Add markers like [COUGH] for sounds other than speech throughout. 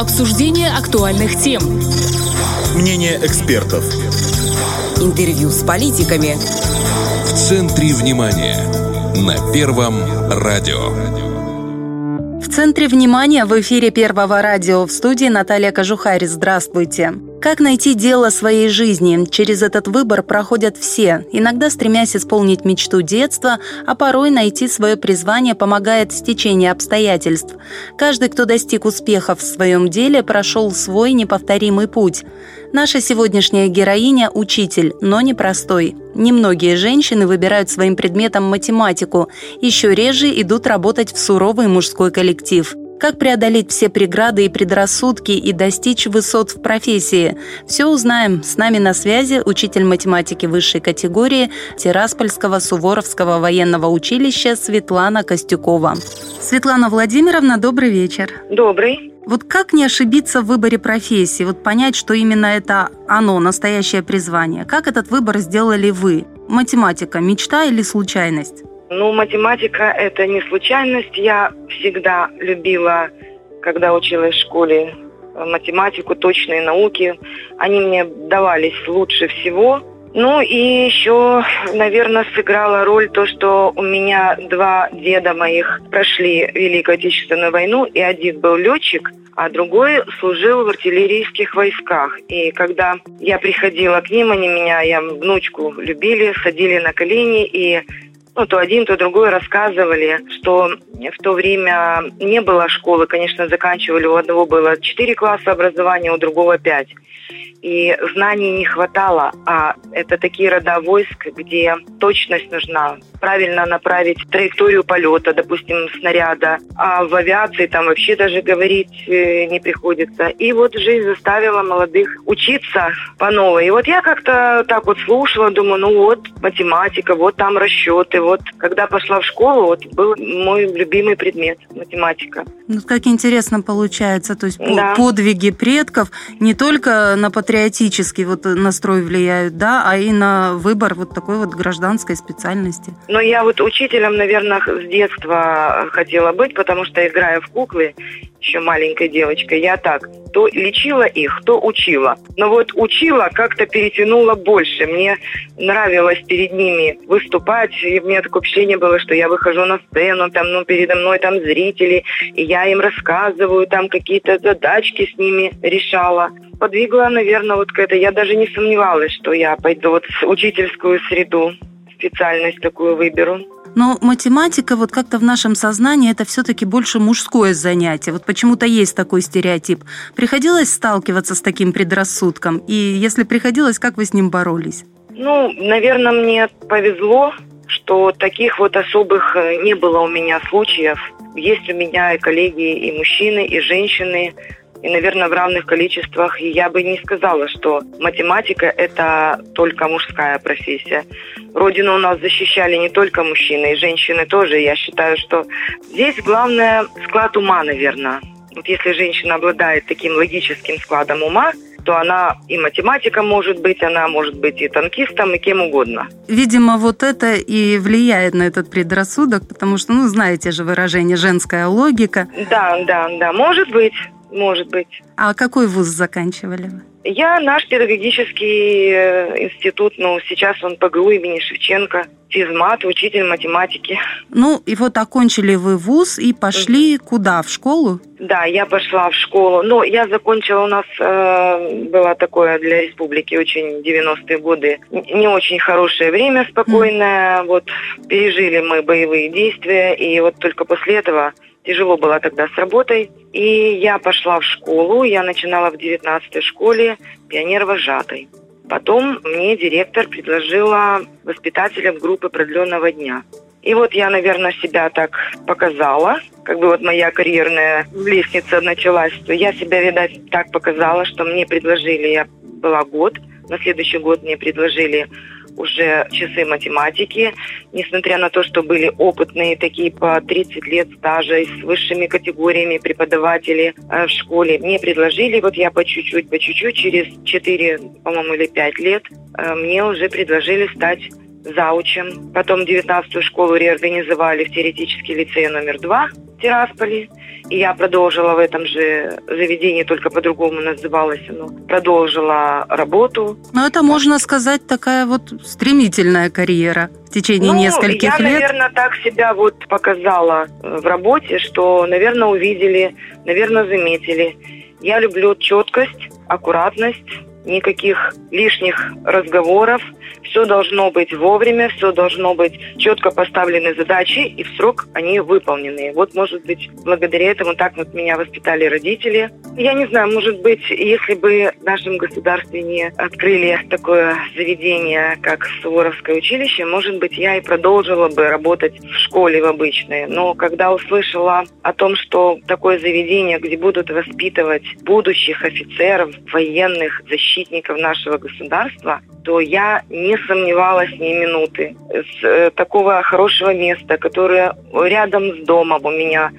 Обсуждение актуальных тем. Мнение экспертов. Интервью с политиками. В центре внимания. На Первом радио. В центре внимания в эфире Первого радио в студии Наталья Кожухарь. Здравствуйте. Как найти дело своей жизни? Через этот выбор проходят все, иногда стремясь исполнить мечту детства, а порой найти свое призвание помогает стечение обстоятельств. Каждый, кто достиг успеха в своем деле, прошел свой неповторимый путь. Наша сегодняшняя героиня – учитель, но не простой. Немногие женщины выбирают своим предметом математику, еще реже идут работать в суровый мужской коллектив. Как преодолеть все преграды и предрассудки и достичь высот в профессии? Все узнаем. С нами на связи учитель математики высшей категории Тираспольского Суворовского военного училища Светлана Костюкова. Светлана Владимировна, добрый вечер. Добрый. Вот как не ошибиться в выборе профессии? Вот понять, что именно это оно, настоящее призвание. Как этот выбор сделали вы? Математика – мечта или случайность? Ну, математика – это не случайность. Я всегда любила, когда училась в школе, математику, точные науки. Они мне давались лучше всего. Ну и еще, наверное, сыграла роль то, что у меня два деда моих прошли Великую Отечественную войну, и один был летчик, а другой служил в артиллерийских войсках. И когда я приходила к ним, они меня, я внучку любили, садили на колени и ну, то один, то другой рассказывали, что в то время не было школы, конечно, заканчивали, у одного было 4 класса образования, у другого 5 и знаний не хватало, а это такие рода войск, где точность нужна, правильно направить траекторию полета, допустим, снаряда, а в авиации там вообще даже говорить э, не приходится. И вот жизнь заставила молодых учиться по новой. И вот я как-то так вот слушала, думаю, ну вот математика, вот там расчеты, вот когда пошла в школу, вот был мой любимый предмет математика. Ну, как интересно получается, то есть да. подвиги предков не только на патриотический вот настрой влияют, да, а и на выбор вот такой вот гражданской специальности. Но я вот учителем, наверное, с детства хотела быть, потому что играя в куклы, еще маленькой девочкой, я так, то лечила их, то учила. Но вот учила как-то перетянула больше. Мне нравилось перед ними выступать, и у меня такое впечатление было, что я выхожу на сцену, там, ну, передо мной там зрители, и я им рассказываю, там какие-то задачки с ними решала. Подвигла, наверное, вот к этой. Я даже не сомневалась, что я пойду вот в учительскую среду, специальность такую выберу. Но математика вот как-то в нашем сознании это все-таки больше мужское занятие. Вот почему-то есть такой стереотип. Приходилось сталкиваться с таким предрассудком? И если приходилось, как вы с ним боролись? Ну, наверное, мне повезло, что таких вот особых э, не было у меня случаев. Есть у меня и коллеги, и мужчины, и женщины, и, наверное, в равных количествах. И я бы не сказала, что математика – это только мужская профессия. Родину у нас защищали не только мужчины, и женщины тоже. Я считаю, что здесь главное склад ума, наверное. Вот если женщина обладает таким логическим складом ума, то она и математика может быть, она может быть и танкистом, и кем угодно. Видимо, вот это и влияет на этот предрассудок, потому что, ну, знаете же выражение «женская логика». Да, да, да, может быть может быть. А какой вуз заканчивали вы? Я наш педагогический э, институт, ну, сейчас он ПГУ имени Шевченко, физмат, учитель математики. Ну, и вот окончили вы вуз и пошли mm-hmm. куда, в школу? Да, я пошла в школу. Но я закончила, у нас э, было такое для республики очень 90-е годы, не очень хорошее время, спокойное. Mm-hmm. Вот пережили мы боевые действия, и вот только после этого Тяжело было тогда с работой. И я пошла в школу. Я начинала в 19-й школе пионер-вожатой. Потом мне директор предложила воспитателем группы продленного дня. И вот я, наверное, себя так показала, как бы вот моя карьерная лестница началась. Я себя, видать, так показала, что мне предложили, я была год, на следующий год мне предложили уже часы математики, несмотря на то, что были опытные такие по 30 лет стажа и с высшими категориями преподаватели э, в школе. Мне предложили, вот я по чуть-чуть, по чуть-чуть, через 4, по-моему, или 5 лет, э, мне уже предложили стать заучем. Потом 19-ю школу реорганизовали в теоретический лицей номер два. Тирасполе. И я продолжила в этом же заведении, только по-другому называлось оно. Продолжила работу. Ну, это, можно сказать, такая вот стремительная карьера в течение ну, нескольких я, лет. наверное, так себя вот показала э, в работе, что, наверное, увидели, наверное, заметили. Я люблю четкость, аккуратность, никаких лишних разговоров. Все должно быть вовремя, все должно быть четко поставлены задачи, и в срок они выполнены. Вот, может быть, благодаря этому так вот меня воспитали родители. Я не знаю, может быть, если бы в нашем государстве не открыли такое заведение, как Суворовское училище, может быть, я и продолжила бы работать в школе в обычной. Но когда услышала о том, что такое заведение, где будут воспитывать будущих офицеров, военных, защитников нашего государства, то я не сомневалась ни минуты. С э, такого хорошего места, которое рядом с домом у меня,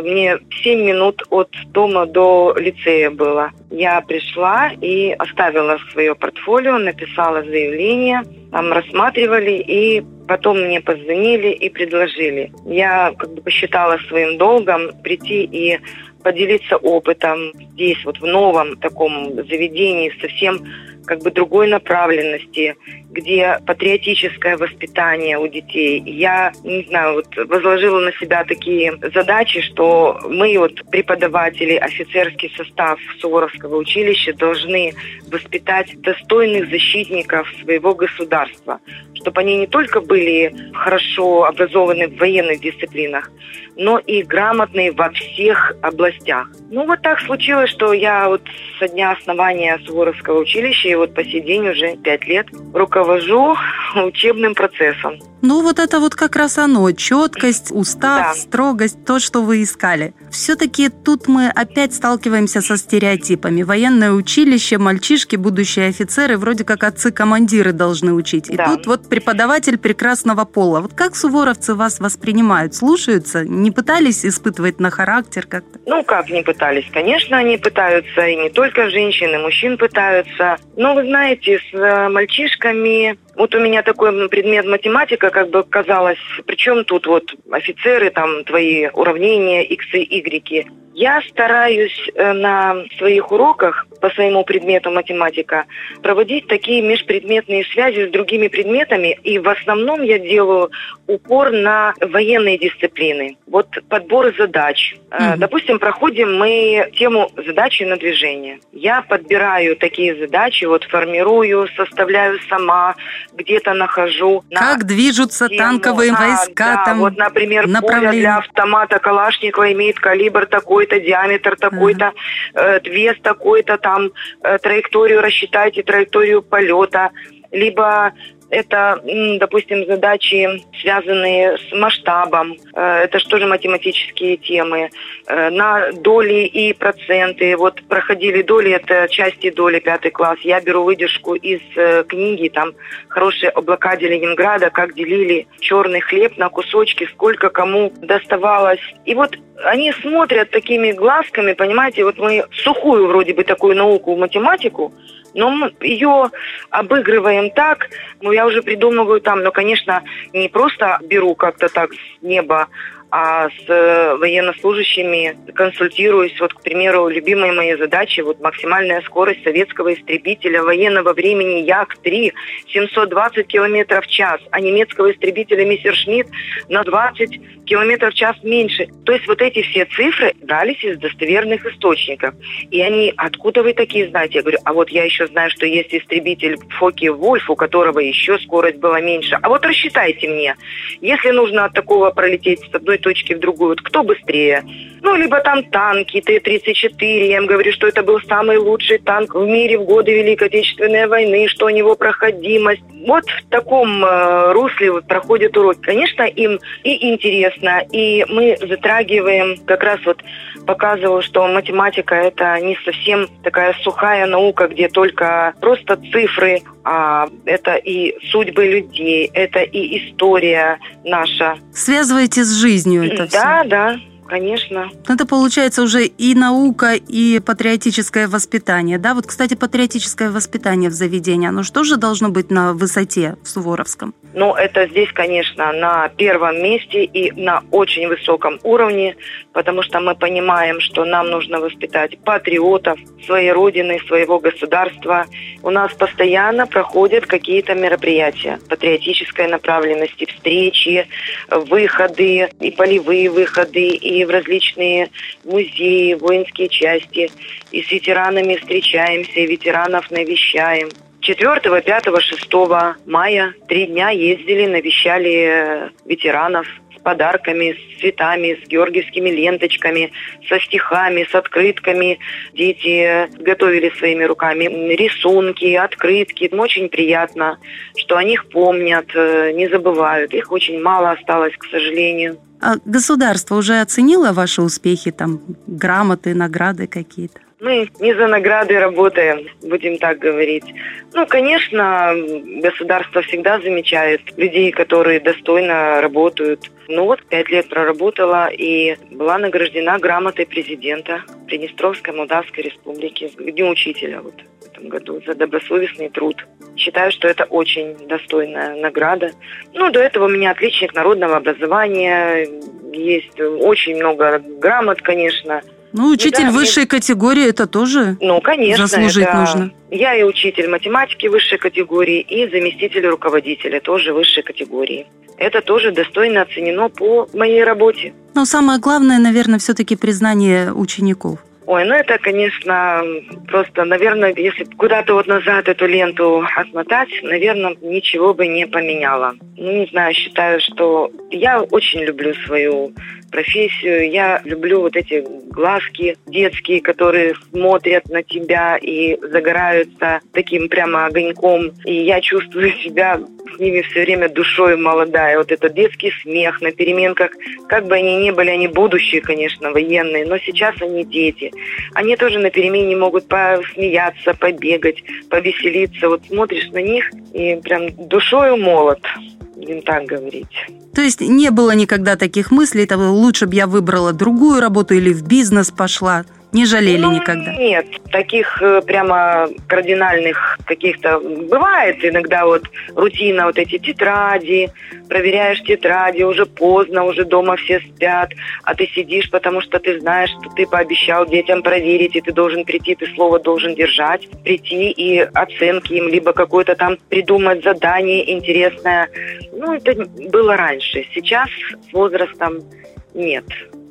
мне 7 минут от дома до лицея было. Я пришла и оставила свое портфолио, написала заявление, там рассматривали и потом мне позвонили и предложили. Я как бы посчитала своим долгом прийти и поделиться опытом здесь, вот в новом таком заведении, совсем как бы другой направленности, где патриотическое воспитание у детей. Я, не знаю, вот возложила на себя такие задачи, что мы, вот преподаватели, офицерский состав Суворовского училища должны воспитать достойных защитников своего государства, чтобы они не только были хорошо образованы в военных дисциплинах, но и грамотные во всех областях. Ну, вот так случилось, что я вот со дня основания Суворовского училища и вот по сей день уже пять лет руковожу учебным процессом. Ну, вот это вот как раз оно. Четкость, устав, Да. строгость, то, что вы искали. Все-таки тут мы опять сталкиваемся со стереотипами. Военное училище, мальчишки, будущие офицеры, вроде как отцы-командиры должны учить. И Да. тут вот преподаватель прекрасного пола. Вот как суворовцы вас воспринимают? Слушаются? Не пытались испытывать на характер как-то? Ну, как не пытались? Конечно, они пытаются, и не только женщины, мужчин пытаются. Но вы знаете, с э, мальчишками... Вот у меня такой предмет математика, как бы казалось, причем тут вот офицеры, там твои уравнения, иксы, игреки. Я стараюсь э, на своих уроках по своему предмету математика проводить такие межпредметные связи с другими предметами, и в основном я делаю упор на военные дисциплины. Вот подбор задач. Мгм. Допустим, проходим мы тему задачи на движение. Я подбираю такие задачи, вот формирую, составляю сама, где-то нахожу. на Как движутся тему. танковые А, войска да, там? вот, например, пуля направление. для автомата Калашникова имеет калибр такой-то, диаметр такой-то, э, вес такой-то, там э, траекторию рассчитайте, траекторию полета, либо это, допустим, задачи, связанные с масштабом. Э, Это же тоже математические темы. Э, На доли и проценты. Вот проходили доли, это части доли, пятый класс. Я беру выдержку из э, книги, там хорошие облака Ленинграда, как делили черный хлеб на кусочки, сколько кому доставалось. И вот они смотрят такими глазками, понимаете, вот мы сухую вроде бы такую науку, математику, но мы ее обыгрываем так, ну я уже придумываю там, ну конечно, не просто беру как-то так с неба, а с э, военнослужащими консультируюсь. Вот, к примеру, любимые мои задачи, вот максимальная скорость советского истребителя военного времени Як-3 720 километров в час, а немецкого истребителя Мессершмитт на 20 километров в час меньше. То есть вот эти все цифры брались из достоверных источников. И они, откуда вы такие знаете? Я говорю, а вот я еще знаю, что есть истребитель Фоки Вольф, у которого еще скорость была меньше. А вот рассчитайте мне, если нужно от такого пролететь с одной точки в другую, вот кто быстрее? Ну, либо там танки Т-34, я им говорю, что это был самый лучший танк в мире в годы Великой Отечественной войны, что у него проходимость. Вот в таком э, русле вот проходит урок. Конечно, им и интересно, и мы затрагиваем, как раз вот показываю, что математика это не совсем такая сухая наука, где только просто цифры, а это и судьбы людей, это и история наша. Связываете с жизнью это все? Да, да, конечно. Это получается уже и наука, и патриотическое воспитание. Да, вот, кстати, патриотическое воспитание в заведении, оно же должно быть на высоте в Суворовском? Но это здесь, конечно, на первом месте и на очень высоком уровне, потому что мы понимаем, что нам нужно воспитать патриотов своей родины, своего государства. У нас постоянно проходят какие-то мероприятия патриотической направленности, встречи, выходы, и полевые выходы, и в различные музеи, воинские части. И с ветеранами встречаемся, и ветеранов навещаем. 4, 5, 6 мая три дня ездили, навещали ветеранов с подарками, с цветами, с георгиевскими ленточками, со стихами, с открытками. Дети готовили своими руками рисунки, открытки. Очень приятно, что о них помнят, э, не забывают. Их очень мало осталось, к сожалению. А государство уже оценило ваши успехи, там, грамоты, награды какие-то? Мы не за награды работаем, будем так говорить. Ну, конечно, государство всегда замечает людей, которые достойно работают. Ну вот, пять лет проработала и была награждена грамотой президента Приднестровской Молдавской Республики к Дню Учителя вот, в этом году за добросовестный труд. Считаю, что это очень достойная награда. Ну, до этого у меня отличник народного образования, есть очень много грамот, конечно. Ну, учитель да, высшей мне... категории это тоже ну, конечно, заслужить это... нужно. Я и учитель математики высшей категории, и заместитель руководителя тоже высшей категории. Это тоже достойно оценено по моей работе. Но самое главное, наверное, все-таки признание учеников. Ой, ну это, конечно, просто, наверное, если куда-то вот назад эту ленту отмотать, наверное, ничего бы не поменяло. Ну, не знаю, считаю, что я очень люблю свою профессию. Я люблю вот эти глазки детские, которые смотрят на тебя и загораются таким прямо огоньком. И я чувствую себя с ними все время душой молодая. Вот этот детский смех на переменках. Как бы они ни были, они будущие, конечно, военные, но сейчас они дети. Они тоже на перемене могут посмеяться, побегать, повеселиться. Вот смотришь на них и прям душою молод будем так говорить. То есть не было никогда таких мыслей, того лучше бы я выбрала другую работу или в бизнес пошла? Не жалели ну, никогда? Нет, таких э, прямо кардинальных каких-то... Бывает иногда вот рутина, вот эти тетради, проверяешь тетради, уже поздно, уже дома все спят, а ты сидишь, потому что ты знаешь, что ты пообещал детям проверить, и ты должен прийти, ты слово должен держать, прийти и оценки им, либо какое-то там придумать задание интересное. Ну, это было раньше. Сейчас с возрастом нет,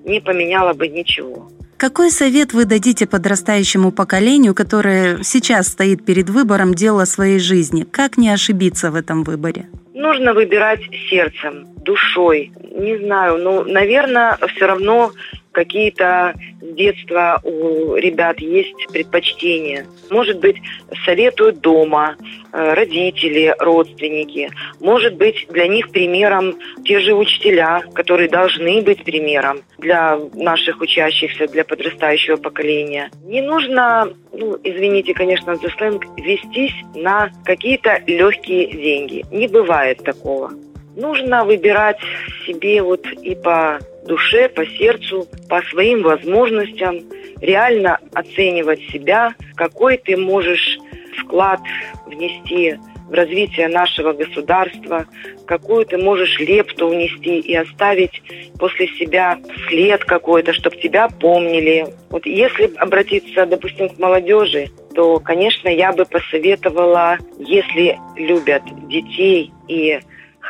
не поменяло бы ничего. Какой совет вы дадите подрастающему поколению, которое сейчас стоит перед выбором дела своей жизни? Как не ошибиться в этом выборе? Нужно выбирать сердцем, душой. Не знаю, ну, наверное, все равно какие-то с детства у ребят есть предпочтения. Может быть, советуют дома, э, родители, родственники. Может быть, для них примером те же учителя, которые должны быть примером для наших учащихся, для подрастающего поколения. Не нужно, ну, извините, конечно, за сленг, вестись на какие-то легкие деньги. Не бывает такого. Нужно выбирать себе вот и по душе, по сердцу, по своим возможностям, реально оценивать себя, какой ты можешь вклад внести в развитие нашего государства, какую ты можешь лепту внести и оставить после себя след какой-то, чтобы тебя помнили. Вот если обратиться, допустим, к молодежи, то, конечно, я бы посоветовала, если любят детей и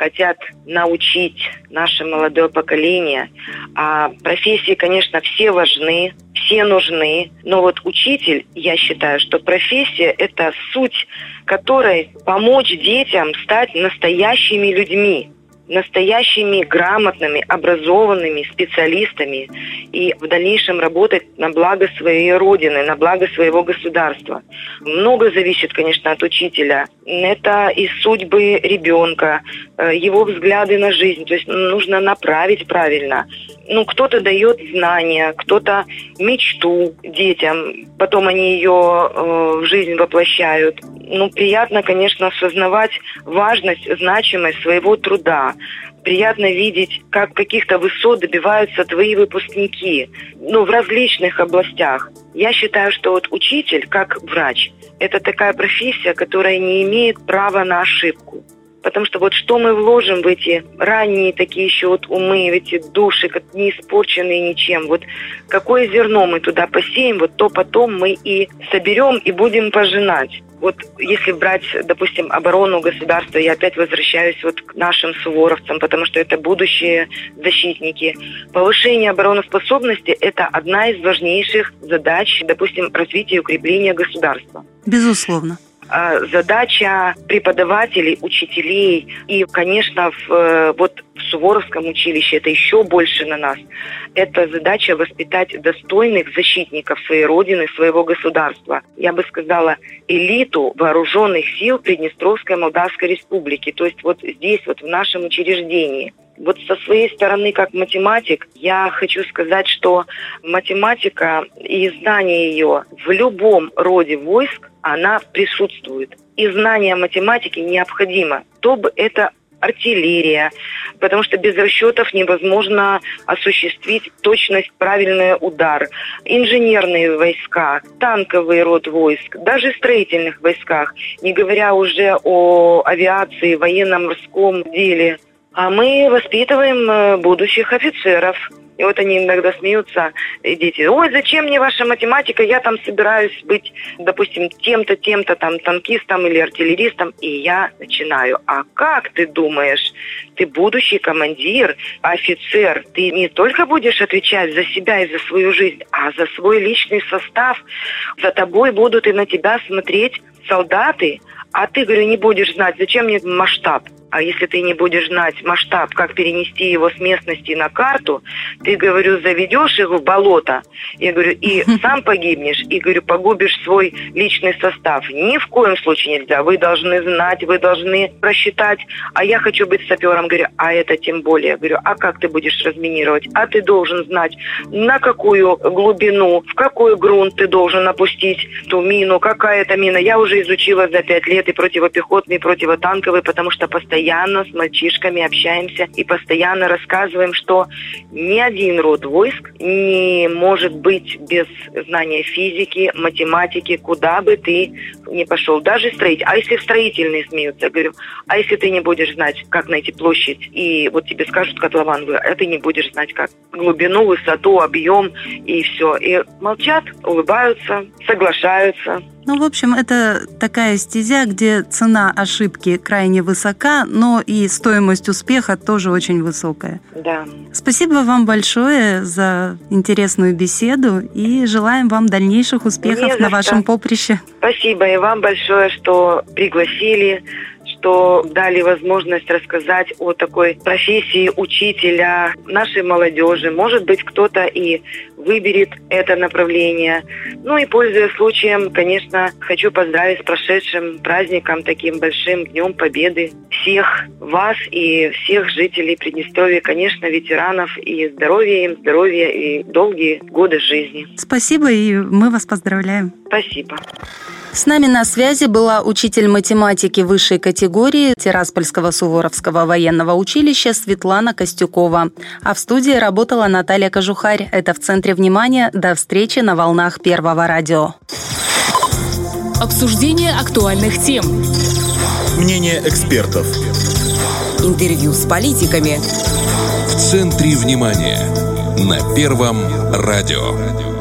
хотят научить наше молодое поколение. А профессии, конечно, все важны, все нужны. Но вот учитель, я считаю, что профессия – это суть, которой помочь детям стать настоящими людьми настоящими грамотными, образованными специалистами и в дальнейшем работать на благо своей родины, на благо своего государства. Много зависит, конечно, от учителя. Это и судьбы ребенка, его взгляды на жизнь. То есть нужно направить правильно. Ну, кто-то дает знания, кто-то мечту детям, потом они ее э, в жизнь воплощают. Ну, приятно, конечно, осознавать важность, значимость своего труда. Приятно видеть, как каких-то высот добиваются твои выпускники, ну, в различных областях. Я считаю, что вот учитель, как врач, это такая профессия, которая не имеет права на ошибку. Потому что вот что мы вложим в эти ранние такие еще вот умы, в эти души, как не испорченные ничем, вот какое зерно мы туда посеем, вот то потом мы и соберем и будем пожинать. Вот если брать, допустим, оборону государства, я опять возвращаюсь вот к нашим суворовцам, потому что это будущие защитники. Повышение обороноспособности – это одна из важнейших задач, допустим, развития и укрепления государства. Безусловно. А, задача преподавателей, учителей и, конечно, в, э, вот в Суворовском училище это еще больше на нас. Это задача воспитать достойных защитников своей родины, своего государства. Я бы сказала, элиту вооруженных сил Приднестровской Молдавской Республики. То есть вот здесь, вот в нашем учреждении. Вот со своей стороны, как математик, я хочу сказать, что математика и знание ее в любом роде войск она присутствует. И знание математики необходимо, чтобы это артиллерия, потому что без расчетов невозможно осуществить точность, правильный удар. Инженерные войска, танковый род войск, даже строительных войсках, не говоря уже о авиации, военно-морском деле. А мы воспитываем э, будущих офицеров – и вот они иногда смеются, дети, ой, зачем мне ваша математика, я там собираюсь быть, допустим, тем-то, тем-то, там, танкистом или артиллеристом. И я начинаю, а как ты думаешь, ты будущий командир, офицер, ты не только будешь отвечать за себя и за свою жизнь, а за свой личный состав. За тобой будут и на тебя смотреть солдаты, а ты, говорю, не будешь знать, зачем мне масштаб. А если ты не будешь знать масштаб, как перенести его с местности на карту, ты, говорю, заведешь его в болото, я говорю, и [LAUGHS] сам погибнешь, и, говорю, погубишь свой личный состав. Ни в коем случае нельзя. Вы должны знать, вы должны просчитать. А я хочу быть сапером, говорю, а это тем более. Говорю, а как ты будешь разминировать? А ты должен знать, на какую глубину, в какой грунт ты должен опустить ту мину, какая это мина. Я уже изучила за пять лет и противопехотные, и противотанковые, потому что постоянно постоянно с мальчишками общаемся и постоянно рассказываем, что ни один род войск не может быть без знания физики, математики, куда бы ты ни пошел. Даже строить. А если в строительные смеются, я говорю, а если ты не будешь знать, как найти площадь, и вот тебе скажут котлован, а ты не будешь знать, как глубину, высоту, объем, и все. И молчат, улыбаются, соглашаются. Ну, в общем, это такая стезя, где цена ошибки крайне высока, но и стоимость успеха тоже очень высокая. Да. Спасибо вам большое за интересную беседу и желаем вам дальнейших успехов на вашем поприще. Спасибо и вам большое, что пригласили что дали возможность рассказать о такой профессии учителя нашей молодежи. Может быть, кто-то и выберет это направление. Ну и, пользуясь случаем, конечно, хочу поздравить с прошедшим праздником, таким большим Днем Победы всех вас и всех жителей Приднестровья, конечно, ветеранов, и здоровья им, здоровья и долгие годы жизни. Спасибо, и мы вас поздравляем. Спасибо. С нами на связи была учитель математики высшей категории Тираспольского Суворовского военного училища Светлана Костюкова. А в студии работала Наталья Кожухарь. Это в центре внимания. До встречи на волнах Первого радио. Обсуждение актуальных тем. Мнение экспертов. Интервью с политиками. В центре внимания. На Первом радио.